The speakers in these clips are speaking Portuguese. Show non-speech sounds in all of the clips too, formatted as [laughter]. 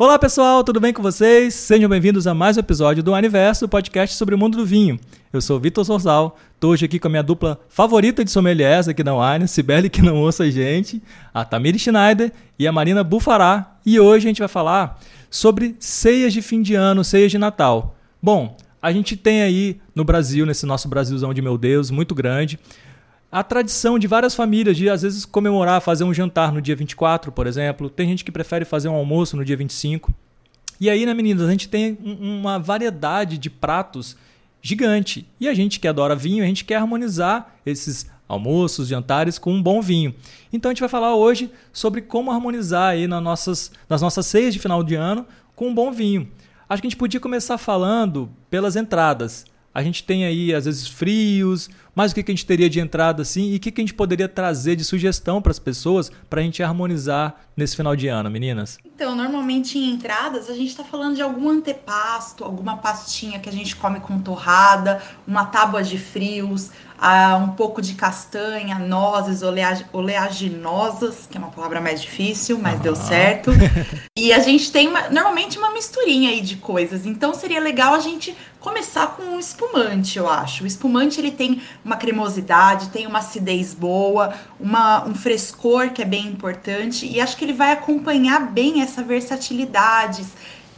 Olá pessoal, tudo bem com vocês? Sejam bem-vindos a mais um episódio do Aniverso, podcast sobre o mundo do vinho. Eu sou Vitor Sorzal, estou hoje aqui com a minha dupla favorita de sommeliers aqui na Wine, Sibeli que não ouça a gente, a Tamiri Schneider e a Marina Bufará. E hoje a gente vai falar sobre ceias de fim de ano, ceias de Natal. Bom, a gente tem aí no Brasil, nesse nosso Brasilzão de meu Deus, muito grande, a tradição de várias famílias de às vezes comemorar, fazer um jantar no dia 24, por exemplo. Tem gente que prefere fazer um almoço no dia 25. E aí, né, meninas, a gente tem uma variedade de pratos gigante. E a gente que adora vinho, a gente quer harmonizar esses almoços, jantares com um bom vinho. Então a gente vai falar hoje sobre como harmonizar aí nas nossas, nas nossas ceias de final de ano com um bom vinho. Acho que a gente podia começar falando pelas entradas. A gente tem aí, às vezes, frios, mas o que, a gente teria de entrada assim e o que, que a gente poderia trazer de sugestão para as pessoas para a gente harmonizar nesse final de ano, meninas? Então, normalmente em entradas a gente está falando de algum antepasto, alguma pastinha que a gente come com torrada, uma tábua de frios, um pouco de castanha, nozes oleag oleaginosas, que é uma palavra mais difícil, mas uhum. deu certo. [laughs] e a gente tem uma, normalmente uma misturinha aí de coisas. Então seria legal a gente começar com um espumante, eu acho. O espumante ele tem uma cremosidade, tem uma acidez boa, uma, um frescor que é bem importante e acho que ele vai acompanhar bem essa versatilidade,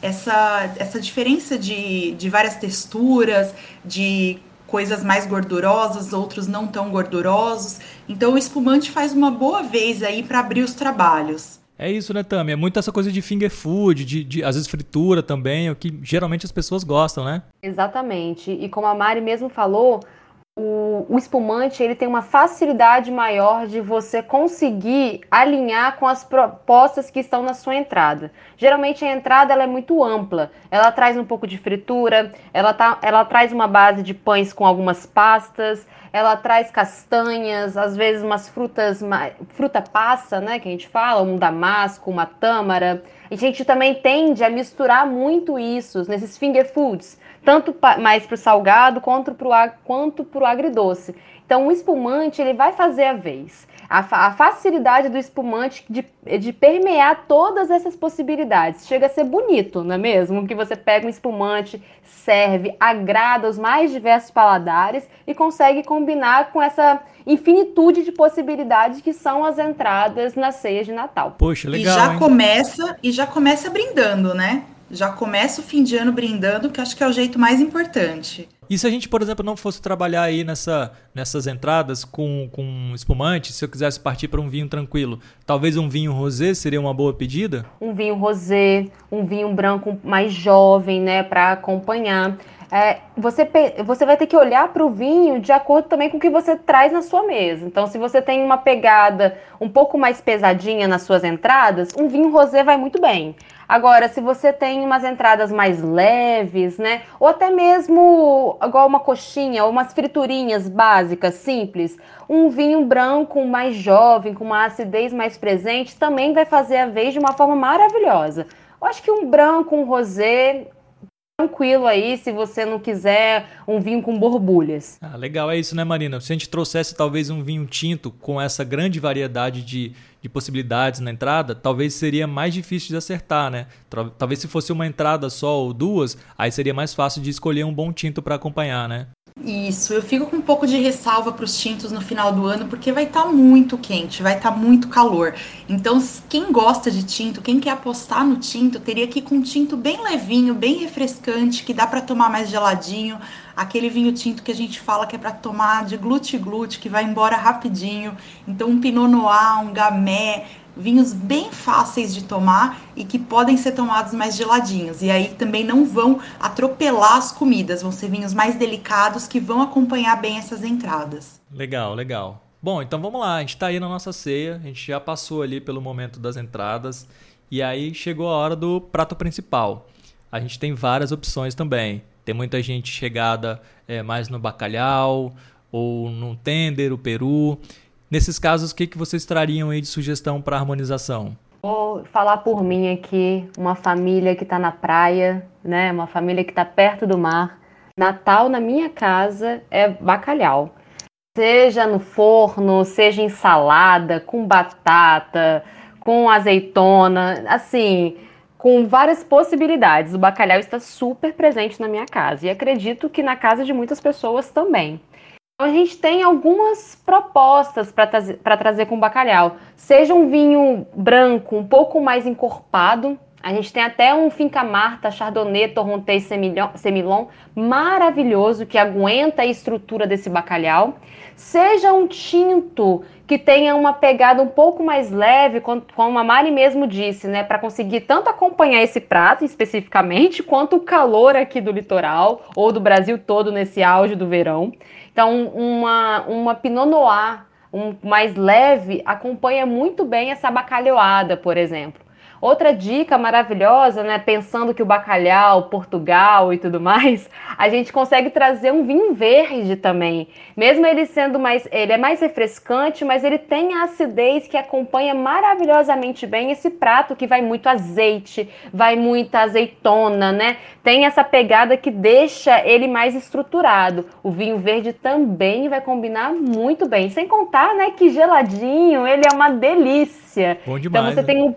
essa, essa diferença de, de várias texturas, de coisas mais gordurosas, outros não tão gordurosos. Então o espumante faz uma boa vez aí para abrir os trabalhos. É isso, né, Tami? É muito essa coisa de finger food, de, de às vezes fritura também, o que geralmente as pessoas gostam, né? Exatamente. E como a Mari mesmo falou, o, o, espumante ele tem uma facilidade maior de você conseguir alinhar com as propostas que estão na sua entrada. Geralmente a entrada ela é muito ampla, ela traz um pouco de fritura, ela, tá, ela traz uma base de pães com algumas pastas, ela traz castanhas, às vezes umas frutas, fruta passa, né, que a gente fala, um damasco, uma tâmara. A gente também tende a misturar muito isso nesses finger foods tanto mais para o salgado quanto para o quanto pro agridoce. Então, o espumante ele vai fazer a vez. A, a facilidade do espumante de, de permear todas essas possibilidades. Chega a ser bonito, não é mesmo? Que você pega um espumante, serve, agrada os mais diversos paladares e consegue combinar com essa infinitude de possibilidades que são as entradas na ceia de Natal. Poxa, legal. E já hein? começa e já começa brindando, né? Já começa o fim de ano brindando, que acho que é o jeito mais importante. E se a gente, por exemplo, não fosse trabalhar aí nessa, nessas entradas com, com espumante, se eu quisesse partir para um vinho tranquilo, talvez um vinho rosé seria uma boa pedida? Um vinho rosé, um vinho branco mais jovem, né, para acompanhar. É, você, você vai ter que olhar para o vinho de acordo também com o que você traz na sua mesa. Então, se você tem uma pegada um pouco mais pesadinha nas suas entradas, um vinho rosé vai muito bem. Agora, se você tem umas entradas mais leves, né? Ou até mesmo igual uma coxinha ou umas friturinhas básicas, simples, um vinho branco mais jovem, com uma acidez mais presente, também vai fazer a vez de uma forma maravilhosa. Eu acho que um branco, um rosé, tranquilo aí se você não quiser um vinho com borbulhas. Ah, legal, é isso, né, Marina? Se a gente trouxesse talvez um vinho tinto com essa grande variedade de, de possibilidades na entrada, talvez seria mais difícil de acertar, né? Talvez se fosse uma entrada só ou duas, aí seria mais fácil de escolher um bom tinto para acompanhar, né? Isso, eu fico com um pouco de ressalva para os tintos no final do ano, porque vai estar tá muito quente, vai estar tá muito calor. Então, quem gosta de tinto, quem quer apostar no tinto, teria que ir com um tinto bem levinho, bem refrescante, que dá para tomar mais geladinho. Aquele vinho tinto que a gente fala que é para tomar de glute-glute, que vai embora rapidinho. Então, um Pinot Noir, um Gamay, vinhos bem fáceis de tomar e que podem ser tomados mais geladinhos. E aí também não vão atropelar as comidas, vão ser vinhos mais delicados que vão acompanhar bem essas entradas. Legal, legal. Bom, então vamos lá, a gente está aí na nossa ceia, a gente já passou ali pelo momento das entradas e aí chegou a hora do prato principal. A gente tem várias opções também. Tem muita gente chegada é, mais no bacalhau ou no tender, o peru. Nesses casos, o que, que vocês trariam aí de sugestão para harmonização? Vou falar por mim aqui, uma família que está na praia, né? Uma família que está perto do mar. Natal na minha casa é bacalhau. Seja no forno, seja em salada, com batata, com azeitona, assim, com várias possibilidades. O bacalhau está super presente na minha casa e acredito que na casa de muitas pessoas também. Então, a gente tem algumas propostas para trazer com bacalhau. Seja um vinho branco um pouco mais encorpado, a gente tem até um Finca Marta Chardonnay Torrontés Semillon maravilhoso que aguenta a estrutura desse bacalhau. Seja um tinto que tenha uma pegada um pouco mais leve, como a Mari mesmo disse, né, para conseguir tanto acompanhar esse prato especificamente, quanto o calor aqui do litoral ou do Brasil todo nesse auge do verão. Então, uma uma Pinot Noir um mais leve acompanha muito bem essa bacalhoada, por exemplo. Outra dica maravilhosa, né? Pensando que o bacalhau, Portugal e tudo mais, a gente consegue trazer um vinho verde também. Mesmo ele sendo mais, ele é mais refrescante, mas ele tem a acidez que acompanha maravilhosamente bem esse prato que vai muito azeite, vai muita azeitona, né? Tem essa pegada que deixa ele mais estruturado. O vinho verde também vai combinar muito bem, sem contar, né, que geladinho, ele é uma delícia. Bom demais, então você né? tem um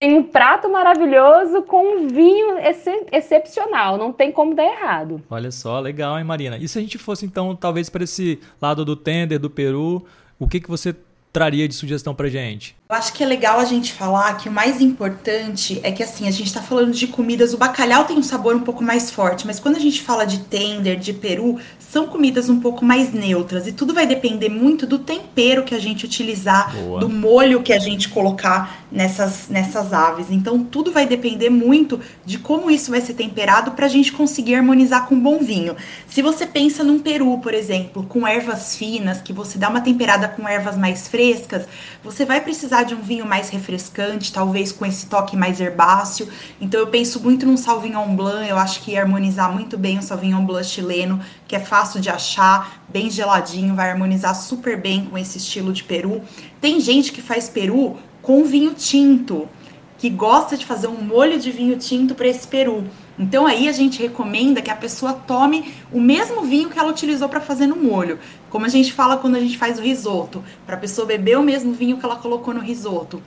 tem um prato maravilhoso com um vinho ex excepcional, não tem como dar errado. Olha só, legal, hein, Marina? E se a gente fosse, então, talvez para esse lado do tender, do Peru, o que, que você traria de sugestão pra gente? Eu acho que é legal a gente falar que o mais importante é que assim, a gente tá falando de comidas, o bacalhau tem um sabor um pouco mais forte, mas quando a gente fala de tender, de peru, são comidas um pouco mais neutras e tudo vai depender muito do tempero que a gente utilizar, Boa. do molho que a gente colocar nessas, nessas aves. Então tudo vai depender muito de como isso vai ser temperado para a gente conseguir harmonizar com um bom vinho. Se você pensa num peru, por exemplo, com ervas finas, que você dá uma temperada com ervas mais frescas, você vai precisar de um vinho mais refrescante, talvez com esse toque mais herbáceo. Então eu penso muito num Sauvignon Blanc, eu acho que ia harmonizar muito bem o Sauvignon Blanc chileno, que é fácil de achar, bem geladinho, vai harmonizar super bem com esse estilo de peru. Tem gente que faz peru com vinho tinto, que gosta de fazer um molho de vinho tinto para esse peru. Então aí a gente recomenda que a pessoa tome o mesmo vinho que ela utilizou para fazer no molho. Como a gente fala quando a gente faz o risoto, para a pessoa beber o mesmo vinho que ela colocou no risoto.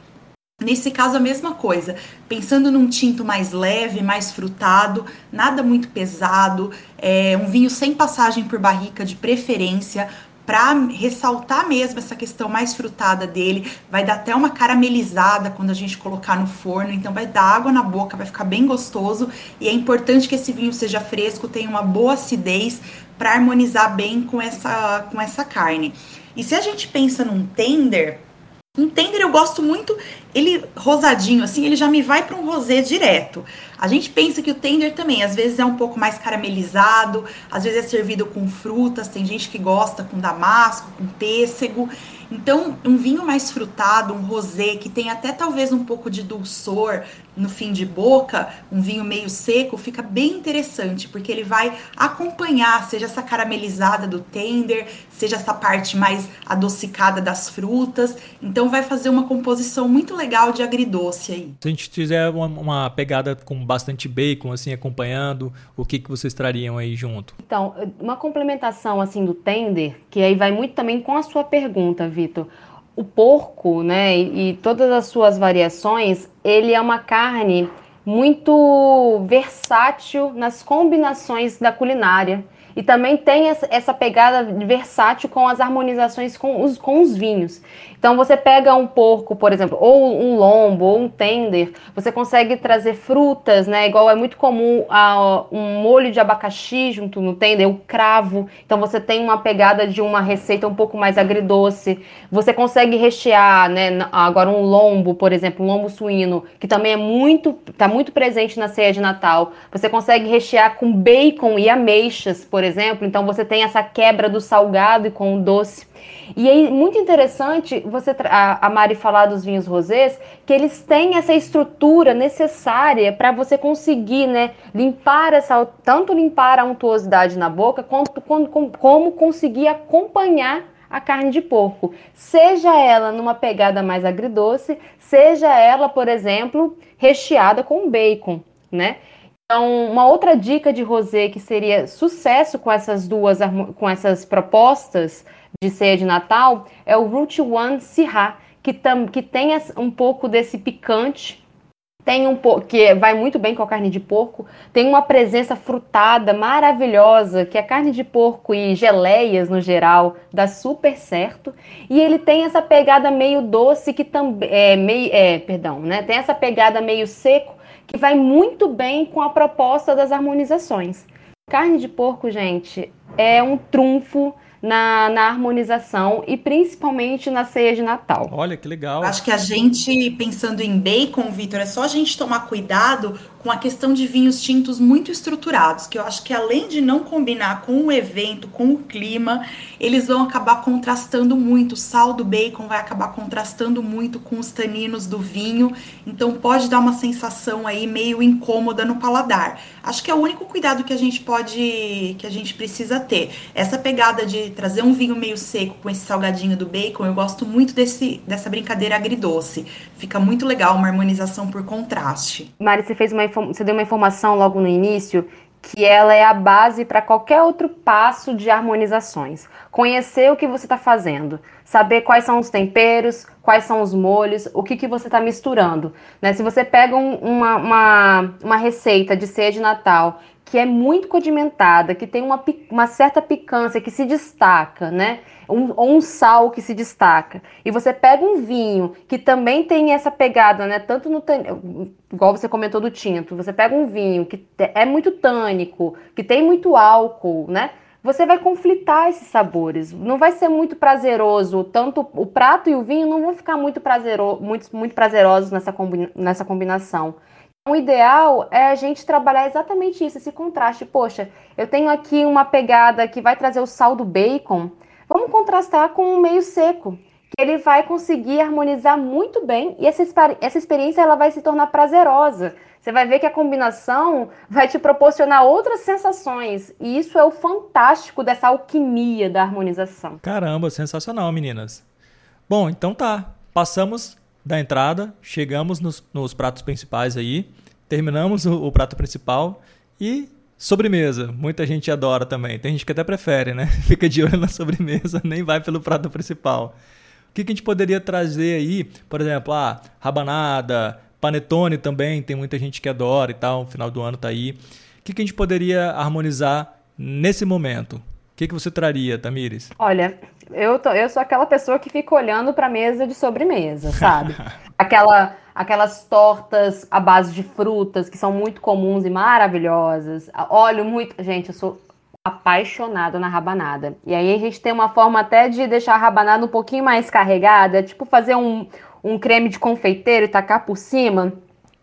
Nesse caso, a mesma coisa. Pensando num tinto mais leve, mais frutado, nada muito pesado, é, um vinho sem passagem por barrica de preferência, para ressaltar mesmo essa questão mais frutada dele, vai dar até uma caramelizada quando a gente colocar no forno, então vai dar água na boca, vai ficar bem gostoso e é importante que esse vinho seja fresco, tenha uma boa acidez para harmonizar bem com essa com essa carne. E se a gente pensa num tender, um tender eu gosto muito, ele rosadinho assim, ele já me vai para um rosé direto. A gente pensa que o tender também, às vezes é um pouco mais caramelizado, às vezes é servido com frutas, tem gente que gosta com damasco, com pêssego. Então, um vinho mais frutado, um rosé que tem até talvez um pouco de dulçor no fim de boca, um vinho meio seco, fica bem interessante, porque ele vai acompanhar, seja essa caramelizada do tender, seja essa parte mais adocicada das frutas. Então, vai fazer uma composição muito legal de agridoce aí. Se a gente fizer uma, uma pegada com bastante bacon, assim, acompanhando, o que, que vocês trariam aí junto? Então, uma complementação, assim, do tender, que aí vai muito também com a sua pergunta, Vitor. O porco, né, e, e todas as suas variações, ele é uma carne muito versátil nas combinações da culinária. E também tem essa pegada versátil com as harmonizações com os, com os vinhos. Então você pega um porco, por exemplo, ou um lombo, ou um tender, você consegue trazer frutas, né? Igual é muito comum uh, um molho de abacaxi junto no tender, o cravo. Então você tem uma pegada de uma receita um pouco mais agridoce. Você consegue rechear, né? Agora um lombo, por exemplo, um lombo suíno, que também é muito, tá muito presente na ceia de Natal. Você consegue rechear com bacon e ameixas, por exemplo. Então você tem essa quebra do salgado e com o doce. E aí, muito interessante você a, a Mari falar dos vinhos rosés, que eles têm essa estrutura necessária para você conseguir, né, limpar essa, tanto limpar a untuosidade na boca, quanto, como, como conseguir acompanhar a carne de porco, seja ela numa pegada mais agridoce, seja ela, por exemplo, recheada com bacon, né? Então, uma outra dica de rosé que seria sucesso com essas duas com essas propostas de ceia de Natal é o Root One Syrah, que, que tem um pouco desse picante tem um que vai muito bem com a carne de porco, tem uma presença frutada maravilhosa, que é carne de porco e geleias no geral, dá super certo. E ele tem essa pegada meio doce que também é meio, é, perdão, né? Tem essa pegada meio seco que vai muito bem com a proposta das harmonizações. Carne de porco, gente, é um trunfo na, na harmonização e principalmente na ceia de Natal. Olha que legal. Acho que a gente, pensando em bacon, Vitor, é só a gente tomar cuidado com a questão de vinhos tintos muito estruturados, que eu acho que além de não combinar com o evento, com o clima, eles vão acabar contrastando muito. O sal do bacon vai acabar contrastando muito com os taninos do vinho, então pode dar uma sensação aí meio incômoda no paladar. Acho que é o único cuidado que a gente pode, que a gente precisa ter. Essa pegada de trazer um vinho meio seco com esse salgadinho do bacon, eu gosto muito desse, dessa brincadeira agridoce. Fica muito legal uma harmonização por contraste. Mari, você fez uma você deu uma informação logo no início que ela é a base para qualquer outro passo de harmonizações. Conhecer o que você está fazendo, saber quais são os temperos, quais são os molhos, o que, que você está misturando. Né? Se você pega um, uma, uma, uma receita de ceia de Natal que é muito condimentada, que tem uma, uma certa picância, que se destaca, né? Um, ou um sal que se destaca. E você pega um vinho que também tem essa pegada, né? Tanto no igual você comentou do tinto, você pega um vinho que é muito tânico, que tem muito álcool, né? Você vai conflitar esses sabores. Não vai ser muito prazeroso. Tanto o prato e o vinho não vão ficar muito, prazero, muito, muito prazerosos nessa, nessa combinação. O ideal é a gente trabalhar exatamente isso, esse contraste. Poxa, eu tenho aqui uma pegada que vai trazer o sal do bacon. Vamos contrastar com um meio seco, que ele vai conseguir harmonizar muito bem e essa, essa experiência ela vai se tornar prazerosa. Você vai ver que a combinação vai te proporcionar outras sensações. E isso é o fantástico dessa alquimia da harmonização. Caramba, sensacional, meninas. Bom, então tá. Passamos da entrada, chegamos nos, nos pratos principais aí, terminamos o, o, prato principal e sobremesa. Muita gente adora também. Tem gente que até prefere, né? [laughs] Fica de olho na sobremesa, [laughs] nem vai pelo prato principal. O que, que a gente poderia trazer aí? Por exemplo, ah, rabanada, panetone também, tem muita gente que adora e tal, final do ano tá aí. O que, que a gente poderia harmonizar nesse momento? O que, que você traria, Tamires? Olha, eu, tô, eu sou aquela pessoa que fica olhando para a mesa de sobremesa, sabe? [laughs] Aquela, aquelas tortas à base de frutas que são muito comuns e maravilhosas. Olho muito. Gente, eu sou apaixonada na rabanada. E aí a gente tem uma forma até de deixar a rabanada um pouquinho mais carregada, tipo fazer um, um creme de confeiteiro e tacar por cima.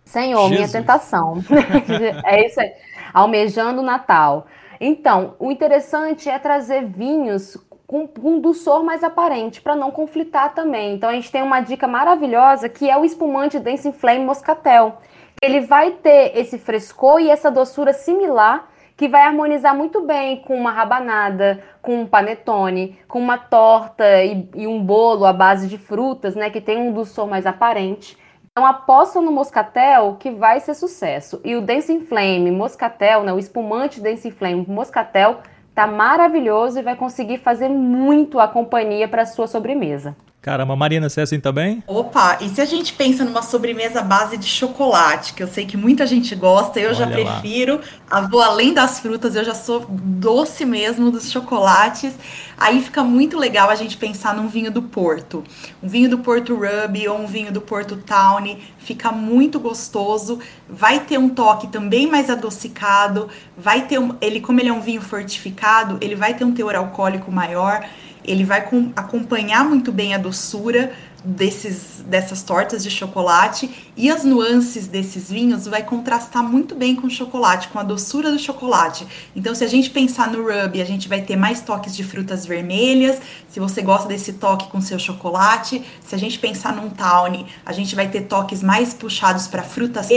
Senhor, Jesus. minha tentação. [laughs] é isso aí. Almejando o Natal. Então, o interessante é trazer vinhos com um doçor mais aparente, para não conflitar também. Então, a gente tem uma dica maravilhosa que é o espumante Dancing Flame Moscatel. Ele vai ter esse frescor e essa doçura similar que vai harmonizar muito bem com uma rabanada, com um panetone, com uma torta e, e, um bolo à base de frutas, né, que tem um doçor mais aparente. Então aposta no moscatel que vai ser sucesso. E o Dancing Flame Moscatel, né, o espumante Dancing Flame Moscatel, tá maravilhoso e vai conseguir fazer muito a companhia para sua sobremesa. Caramba, Marina, você é assim também? Opa, e se a gente pensa numa sobremesa base de chocolate, que eu sei que muita gente gosta, eu Olha já prefiro, a, vou além das frutas, eu já sou doce mesmo dos chocolates. Aí fica muito legal a gente pensar num vinho do Porto. Um vinho do Porto Ruby ou um vinho do Porto Town, fica muito gostoso, vai ter um toque também mais adocicado, vai ter um, ele como ele é um vinho fortificado, ele vai ter um teor alcoólico maior ele vai com, acompanhar muito bem a doçura desses, dessas tortas de chocolate e as nuances desses vinhos vai contrastar muito bem com o chocolate, com a doçura do chocolate. Então, se a gente pensar no rub, a gente vai ter mais toques de frutas vermelhas. Se você gosta desse toque com seu chocolate, se a gente pensar num tawny, a gente vai ter toques mais puxados para frutas.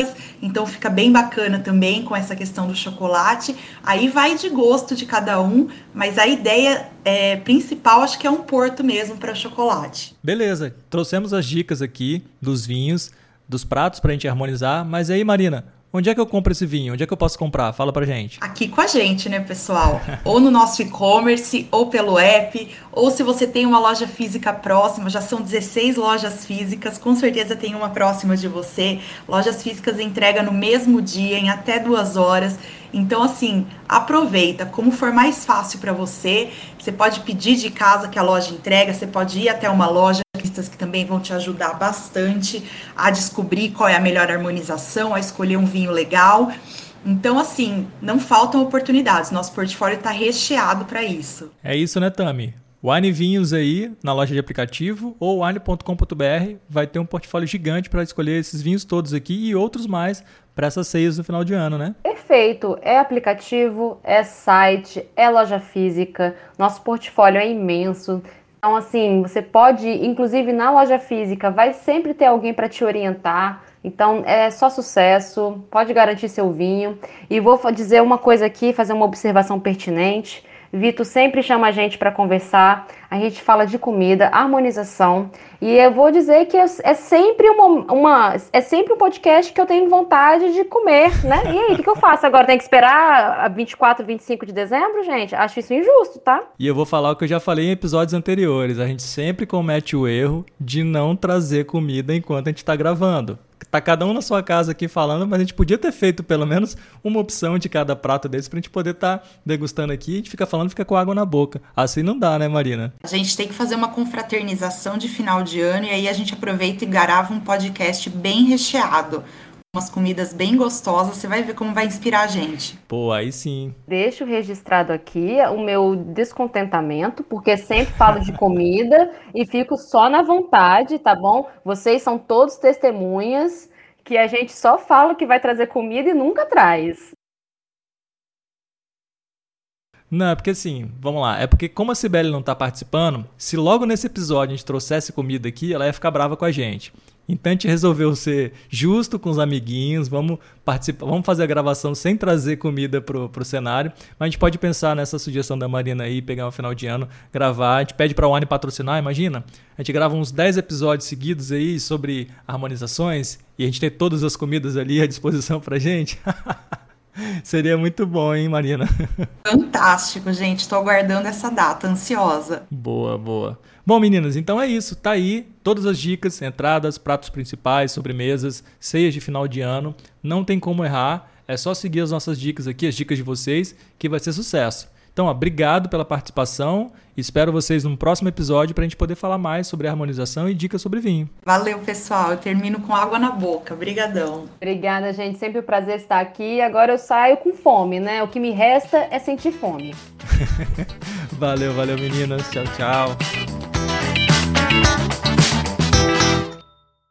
Então, fica bem bacana também com essa questão do chocolate. Aí vai de gosto de cada um, mas a ideia é, principal acho que é um porto mesmo para chocolate. Beleza, trouxemos as dicas aqui dos vinhos, dos pratos para a gente harmonizar, mas aí, Marina, Onde é que eu compro esse vinho? Onde é que eu posso comprar? Fala pra gente. Aqui com a gente, né, pessoal? ou no nosso e-commerce, ou pelo app, ou se você tem uma loja física próxima, já são 16 lojas físicas, com certeza tem uma próxima de você. Lojas físicas entrega no mesmo dia, em até duas horas. Então, assim, aproveita. Como for mais fácil para você, você pode pedir de casa que a loja entrega, você pode ir até uma loja que também vão te ajudar bastante a descobrir qual é a melhor harmonização, a escolher um vinho legal. Então, assim, não faltam oportunidades. Nosso portfólio está recheado para isso. É isso, né, Tami? Wine Vinhos aí na loja de aplicativo ou wine.com.br vai ter um portfólio gigante para escolher esses vinhos todos aqui e outros mais para essas ceias no final de ano, né? Perfeito. É aplicativo, é site, é loja física. Nosso portfólio é imenso. Então, assim, você pode, inclusive na loja física, vai sempre ter alguém para te orientar. Então, é só sucesso, pode garantir seu vinho. E vou dizer uma coisa aqui, fazer uma observação pertinente. Vitor sempre chama a gente para conversar, a gente fala de comida, harmonização, e eu vou dizer que é, é, sempre uma, uma, é sempre um podcast que eu tenho vontade de comer, né? E aí, o que, que, eu faço agora? Tem que esperar a 24, 25 de dezembro, gente? Acho isso injusto, tá? E eu vou falar o que eu já falei em episódios anteriores, a gente sempre comete o erro de não trazer comida enquanto a gente está gravando tá cada um na sua casa aqui falando, mas a gente podia ter feito pelo menos uma opção de cada prato desse pra gente poder estar tá degustando aqui. A gente fica falando, fica com água na boca. Assim não dá, né, Marina? A gente tem que fazer uma confraternização de final de ano e aí a gente aproveita e grava um podcast bem recheado umas comidas bem gostosas, você vai ver como vai inspirar a gente. Pô, aí sim. Deixo registrado aqui o meu descontentamento, porque sempre falo de comida e fico só na vontade, tá bom? Vocês são todos testemunhas que a gente só fala que vai trazer comida e nunca traz. Não, é porque assim, vamos lá. É porque como a Cibele não tá participando, se logo nesse episódio a gente trouxesse comida aqui, ela ia ficar brava com a gente. Então a gente resolveu ser justo com os amiguinhos, vamos participar, vamos fazer a gravação sem trazer comida pro, pro cenário, mas a gente pode pensar nessa sugestão da Marina aí, pegar um final de ano, gravar, a gente pede para o One patrocinar, imagina? A gente grava uns 10 episódios seguidos aí sobre harmonizações e a gente tem todas as comidas ali à disposição pra gente. [laughs] Seria muito bom, hein, Marina? [laughs] Fantástico, gente. Estou aguardando essa data, ansiosa. Boa, boa. Bom, meninas, então é isso. Tá aí todas as dicas, entradas, pratos principais, sobremesas, ceias de final de ano. Não tem como errar. É só seguir as nossas dicas aqui, as dicas de vocês, que vai ser sucesso. Então, obrigado pela participação. Espero vocês num próximo episódio para a gente poder falar mais sobre harmonização e dicas sobre vinho. Valeu, pessoal. Eu termino com água na boca. Obrigadão. Obrigada, gente. Sempre um prazer estar aqui. Agora eu saio com fome, né? O que me resta é sentir fome. [laughs] valeu, valeu, meninas. Tchau, tchau.